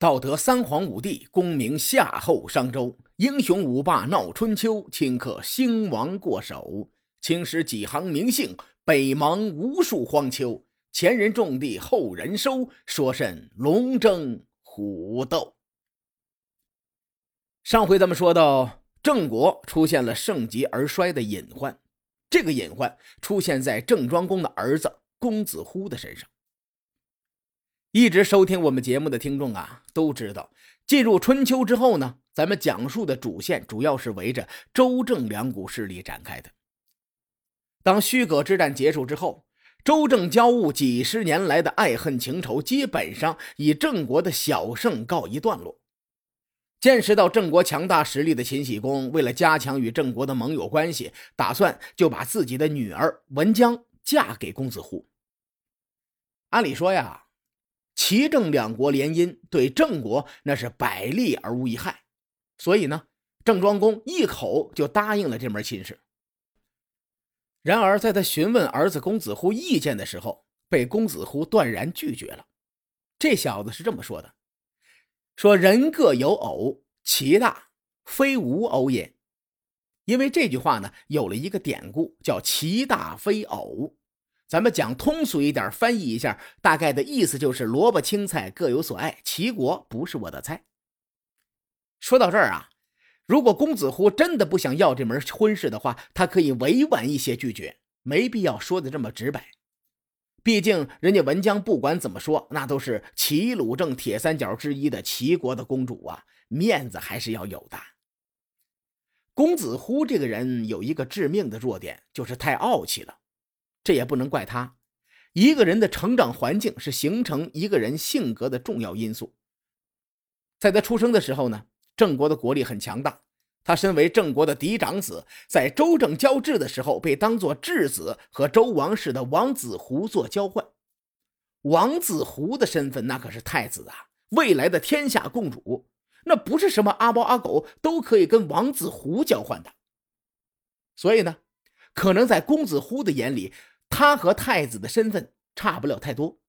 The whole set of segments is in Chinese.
道德三皇五帝，功名夏后商周，英雄五霸闹春秋，顷刻兴亡过手。青史几行名姓，北邙无数荒丘。前人种地，后人收，说甚龙争虎斗？上回咱们说到，郑国出现了盛极而衰的隐患，这个隐患出现在郑庄公的儿子公子乎的身上。一直收听我们节目的听众啊，都知道，进入春秋之后呢，咱们讲述的主线主要是围着周郑两股势力展开的。当虚葛之战结束之后，周郑交恶几十年来的爱恨情仇，基本上以郑国的小胜告一段落。见识到郑国强大实力的秦喜公，为了加强与郑国的盟友关系，打算就把自己的女儿文姜嫁给公子乎。按理说呀。齐郑两国联姻对郑国那是百利而无一害，所以呢，郑庄公一口就答应了这门亲事。然而，在他询问儿子公子乎意见的时候，被公子乎断然拒绝了。这小子是这么说的：“说人各有偶，其大非无偶也。”因为这句话呢，有了一个典故，叫“其大非偶”。咱们讲通俗一点，翻译一下，大概的意思就是萝卜青菜各有所爱，齐国不是我的菜。说到这儿啊，如果公子乎真的不想要这门婚事的话，他可以委婉一些拒绝，没必要说的这么直白。毕竟人家文姜不管怎么说，那都是齐鲁郑铁三角之一的齐国的公主啊，面子还是要有的。公子乎这个人有一个致命的弱点，就是太傲气了。这也不能怪他，一个人的成长环境是形成一个人性格的重要因素。在他出生的时候呢，郑国的国力很强大，他身为郑国的嫡长子，在周郑交质的时候被当作质子和周王室的王子胡做交换。王子胡的身份那可是太子啊，未来的天下共主，那不是什么阿猫阿狗都可以跟王子胡交换的。所以呢，可能在公子乎的眼里。他和太子的身份差不了太多。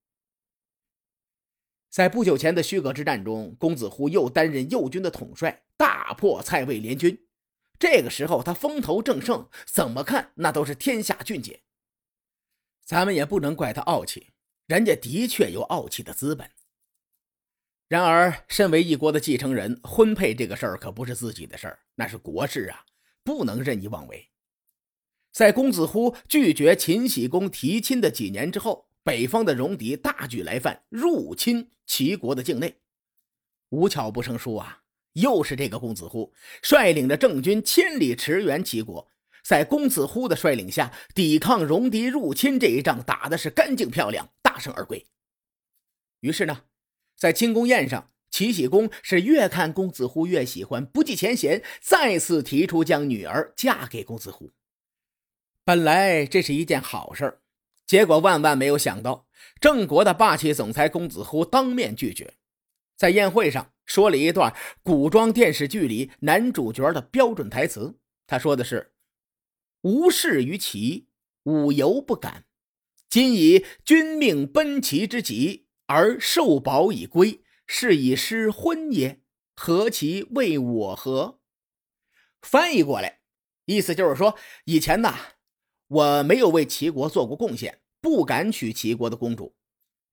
在不久前的虚葛之战中，公子乎又担任右军的统帅，大破蔡魏联军。这个时候他风头正盛，怎么看那都是天下俊杰。咱们也不能怪他傲气，人家的确有傲气的资本。然而，身为一国的继承人，婚配这个事儿可不是自己的事儿，那是国事啊，不能任意妄为。在公子乎拒绝秦喜公提亲的几年之后，北方的戎狄大举来犯，入侵齐国的境内。无巧不成书啊，又是这个公子乎率领着郑军千里驰援齐国，在公子乎的率领下，抵抗戎狄入侵这一仗打的是干净漂亮，大胜而归。于是呢，在庆功宴上，齐喜公是越看公子乎越喜欢，不计前嫌，再次提出将女儿嫁给公子乎。本来这是一件好事结果万万没有想到，郑国的霸气总裁公子乎当面拒绝，在宴会上说了一段古装电视剧里男主角的标准台词。他说的是：“无事于齐，吾犹不敢；今以君命奔齐之急，而受保以归，是以失婚也，何其为我何？”翻译过来，意思就是说，以前呐。我没有为齐国做过贡献，不敢娶齐国的公主。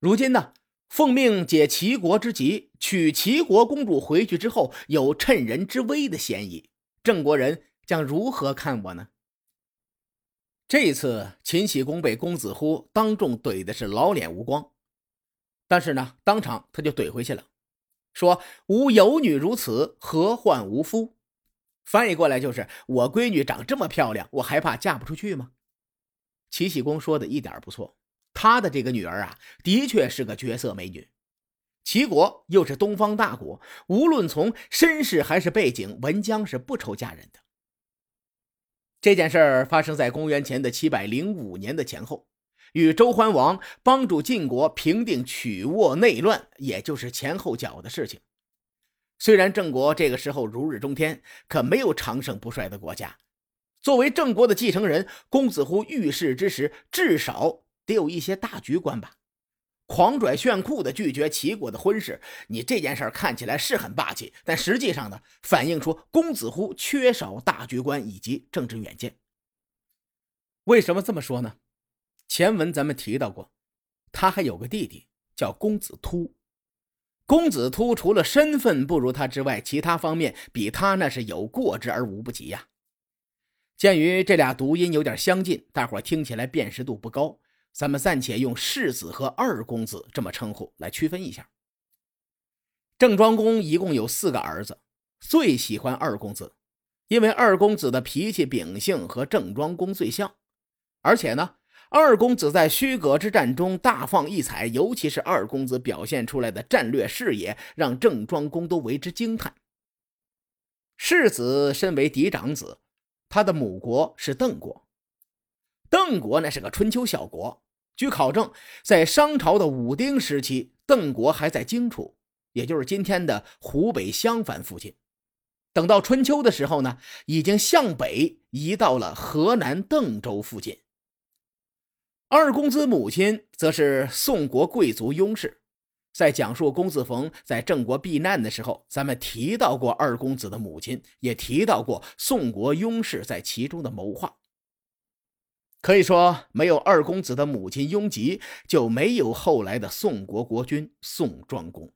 如今呢，奉命解齐国之急，娶齐国公主回去之后，有趁人之危的嫌疑。郑国人将如何看我呢？这次秦喜公被公子乎当众怼的是老脸无光，但是呢，当场他就怼回去了，说：“吾有女如此，何患无夫？”翻译过来就是：我闺女长这么漂亮，我还怕嫁不出去吗？齐喜公说的一点不错，他的这个女儿啊，的确是个绝色美女。齐国又是东方大国，无论从身世还是背景，文姜是不愁嫁人的。这件事儿发生在公元前的七百零五年的前后，与周桓王帮助晋国平定曲沃内乱，也就是前后脚的事情。虽然郑国这个时候如日中天，可没有长盛不衰的国家。作为郑国的继承人，公子乎遇事之时，至少得有一些大局观吧。狂拽炫酷的拒绝齐国的婚事，你这件事看起来是很霸气，但实际上呢，反映出公子乎缺少大局观以及政治远见。为什么这么说呢？前文咱们提到过，他还有个弟弟叫公子突。公子突除了身份不如他之外，其他方面比他那是有过之而无不及呀。鉴于这俩读音有点相近，大伙听起来辨识度不高。咱们暂且用世子和二公子这么称呼来区分一下。郑庄公一共有四个儿子，最喜欢二公子，因为二公子的脾气秉性和郑庄公最像，而且呢，二公子在虚葛之战中大放异彩，尤其是二公子表现出来的战略视野，让郑庄公都为之惊叹。世子身为嫡长子，他的母国是邓国，邓国那是个春秋小国。据考证，在商朝的武丁时期，邓国还在荆楚，也就是今天的湖北襄樊附近。等到春秋的时候呢，已经向北移到了河南邓州附近。二公子母亲则是宋国贵族雍氏。在讲述公子冯在郑国避难的时候，咱们提到过二公子的母亲，也提到过宋国雍氏在其中的谋划。可以说，没有二公子的母亲雍吉，就没有后来的宋国国君宋庄公。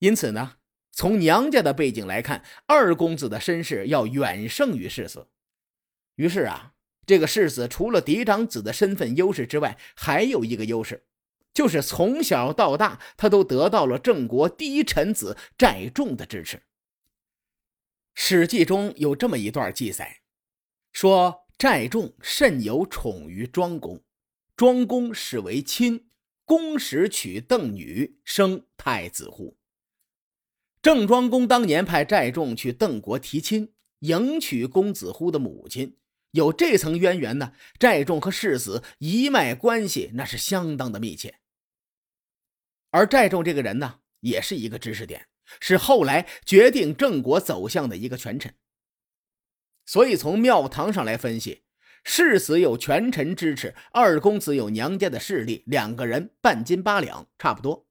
因此呢，从娘家的背景来看，二公子的身世要远胜于世子。于是啊，这个世子除了嫡长子的身份优势之外，还有一个优势，就是从小到大，他都得到了郑国第一臣子寨仲的支持。《史记》中有这么一段记载，说。寨众甚有宠于庄公，庄公视为亲。公时娶邓女，生太子乎？郑庄公当年派寨众去邓国提亲，迎娶公子乎的母亲，有这层渊源呢。寨众和世子一脉关系那是相当的密切。而寨众这个人呢，也是一个知识点，是后来决定郑国走向的一个权臣。所以从庙堂上来分析，世子有权臣支持，二公子有娘家的势力，两个人半斤八两，差不多。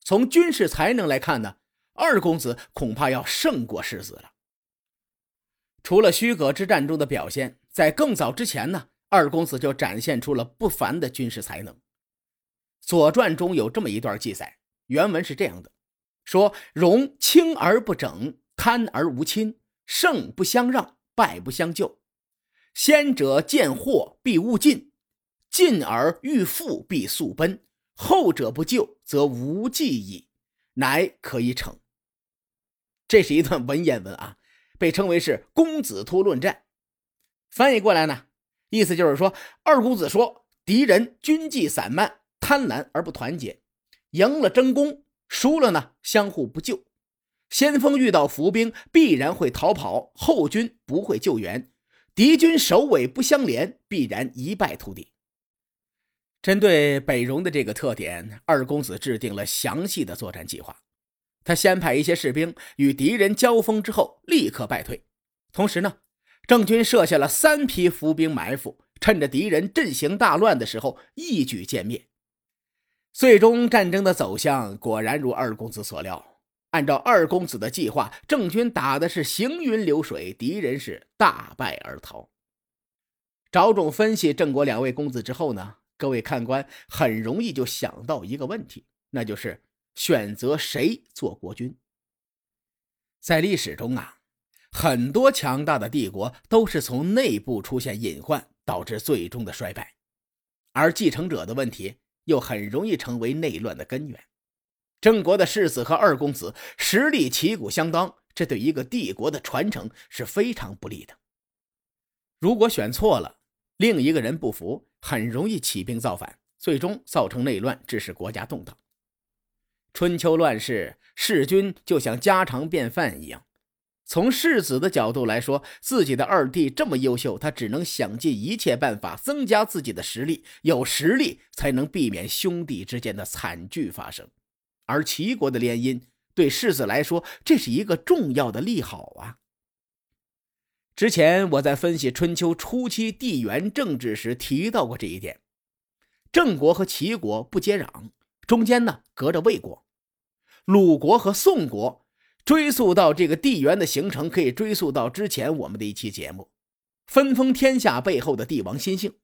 从军事才能来看呢，二公子恐怕要胜过世子了。除了虚葛之战中的表现，在更早之前呢，二公子就展现出了不凡的军事才能。《左传》中有这么一段记载，原文是这样的：说荣轻而不整，贪而无亲。胜不相让，败不相救。先者见祸必勿进，进而欲富必速奔。后者不救，则无计矣，乃可以逞。这是一段文言文啊，被称为是公子突论战。翻译过来呢，意思就是说，二公子说敌人军纪散漫，贪婪而不团结，赢了争功，输了呢相互不救。先锋遇到伏兵，必然会逃跑；后军不会救援，敌军首尾不相连，必然一败涂地。针对北戎的这个特点，二公子制定了详细的作战计划。他先派一些士兵与敌人交锋之后，立刻败退。同时呢，郑军设下了三批伏兵埋伏，趁着敌人阵型大乱的时候，一举歼灭。最终战争的走向果然如二公子所料。按照二公子的计划，郑军打的是行云流水，敌人是大败而逃。找种分析郑国两位公子之后呢，各位看官很容易就想到一个问题，那就是选择谁做国君。在历史中啊，很多强大的帝国都是从内部出现隐患导致最终的衰败，而继承者的问题又很容易成为内乱的根源。郑国的世子和二公子实力旗鼓相当，这对一个帝国的传承是非常不利的。如果选错了，另一个人不服，很容易起兵造反，最终造成内乱，致使国家动荡。春秋乱世，弑君就像家常便饭一样。从世子的角度来说，自己的二弟这么优秀，他只能想尽一切办法增加自己的实力，有实力才能避免兄弟之间的惨剧发生。而齐国的联姻对世子来说，这是一个重要的利好啊。之前我在分析春秋初期地缘政治时提到过这一点。郑国和齐国不接壤，中间呢隔着魏国。鲁国和宋国，追溯到这个地缘的形成，可以追溯到之前我们的一期节目。分封天下背后的帝王心性，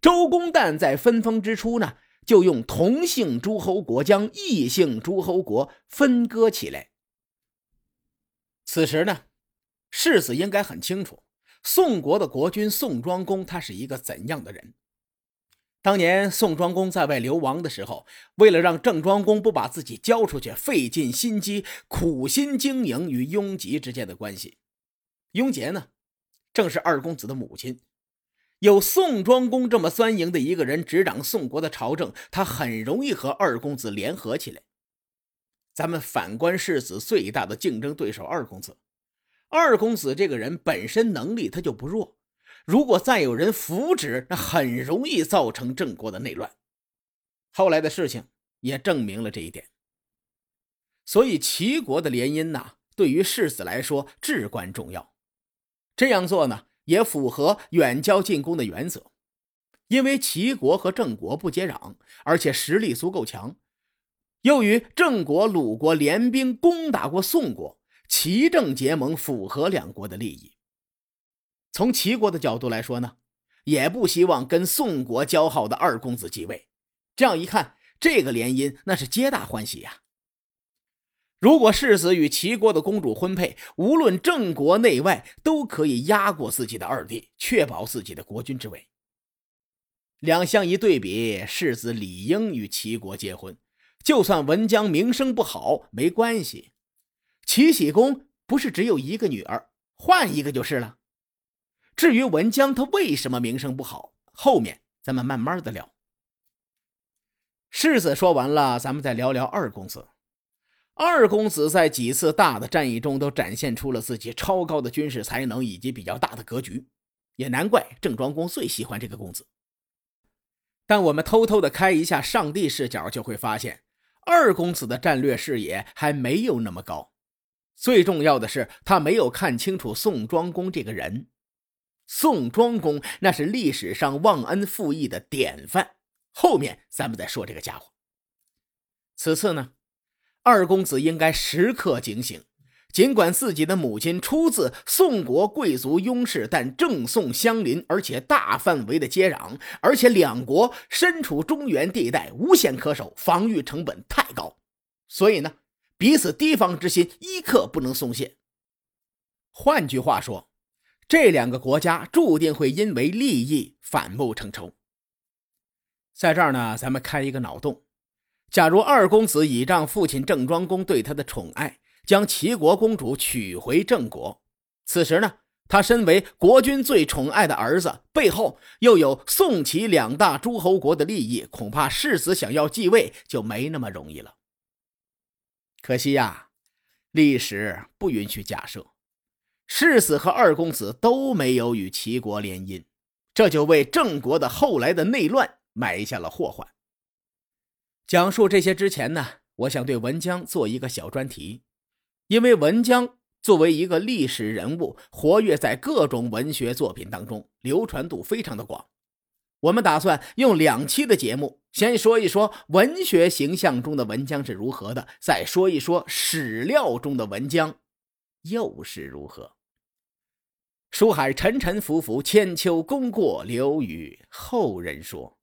周公旦在分封之初呢，就用同姓诸侯国将异姓诸侯国分割起来。此时呢，世子应该很清楚，宋国的国君宋庄公他是一个怎样的人。当年宋庄公在外流亡的时候，为了让郑庄公不把自己交出去，费尽心机，苦心经营与雍吉之间的关系。雍杰呢，正是二公子的母亲。有宋庄公这么酸赢的一个人执掌宋国的朝政，他很容易和二公子联合起来。咱们反观世子最大的竞争对手二公子，二公子这个人本身能力他就不弱。如果再有人扶植，那很容易造成郑国的内乱。后来的事情也证明了这一点。所以齐国的联姻呐，对于世子来说至关重要。这样做呢，也符合远交近攻的原则。因为齐国和郑国不接壤，而且实力足够强，又与郑国、鲁国联兵攻打过宋国，齐郑结盟符合两国的利益。从齐国的角度来说呢，也不希望跟宋国交好的二公子继位。这样一看，这个联姻那是皆大欢喜呀。如果世子与齐国的公主婚配，无论郑国内外都可以压过自己的二弟，确保自己的国君之位。两相一对比，世子理应与齐国结婚。就算文姜名声不好，没关系。齐僖公不是只有一个女儿，换一个就是了。至于文姜他为什么名声不好，后面咱们慢慢的聊。世子说完了，咱们再聊聊二公子。二公子在几次大的战役中都展现出了自己超高的军事才能以及比较大的格局，也难怪郑庄公最喜欢这个公子。但我们偷偷的开一下上帝视角，就会发现二公子的战略视野还没有那么高。最重要的是，他没有看清楚宋庄公这个人。宋庄公那是历史上忘恩负义的典范，后面咱们再说这个家伙。此次呢，二公子应该时刻警醒。尽管自己的母亲出自宋国贵族雍氏，但郑宋相邻，而且大范围的接壤，而且两国身处中原地带，无险可守，防御成本太高，所以呢，彼此提防之心一刻不能松懈。换句话说。这两个国家注定会因为利益反目成仇。在这儿呢，咱们开一个脑洞：假如二公子倚仗父亲郑庄公对他的宠爱，将齐国公主娶回郑国，此时呢，他身为国君最宠爱的儿子，背后又有宋齐两大诸侯国的利益，恐怕世子想要继位就没那么容易了。可惜呀，历史不允许假设。世子和二公子都没有与齐国联姻，这就为郑国的后来的内乱埋下了祸患。讲述这些之前呢，我想对文姜做一个小专题，因为文姜作为一个历史人物，活跃在各种文学作品当中，流传度非常的广。我们打算用两期的节目，先说一说文学形象中的文姜是如何的，再说一说史料中的文姜又是如何。书海沉沉浮浮，千秋功过留与后人说。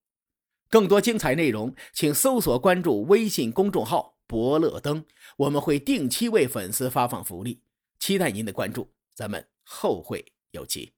更多精彩内容，请搜索关注微信公众号“伯乐灯”，我们会定期为粉丝发放福利，期待您的关注。咱们后会有期。